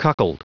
Cuckold.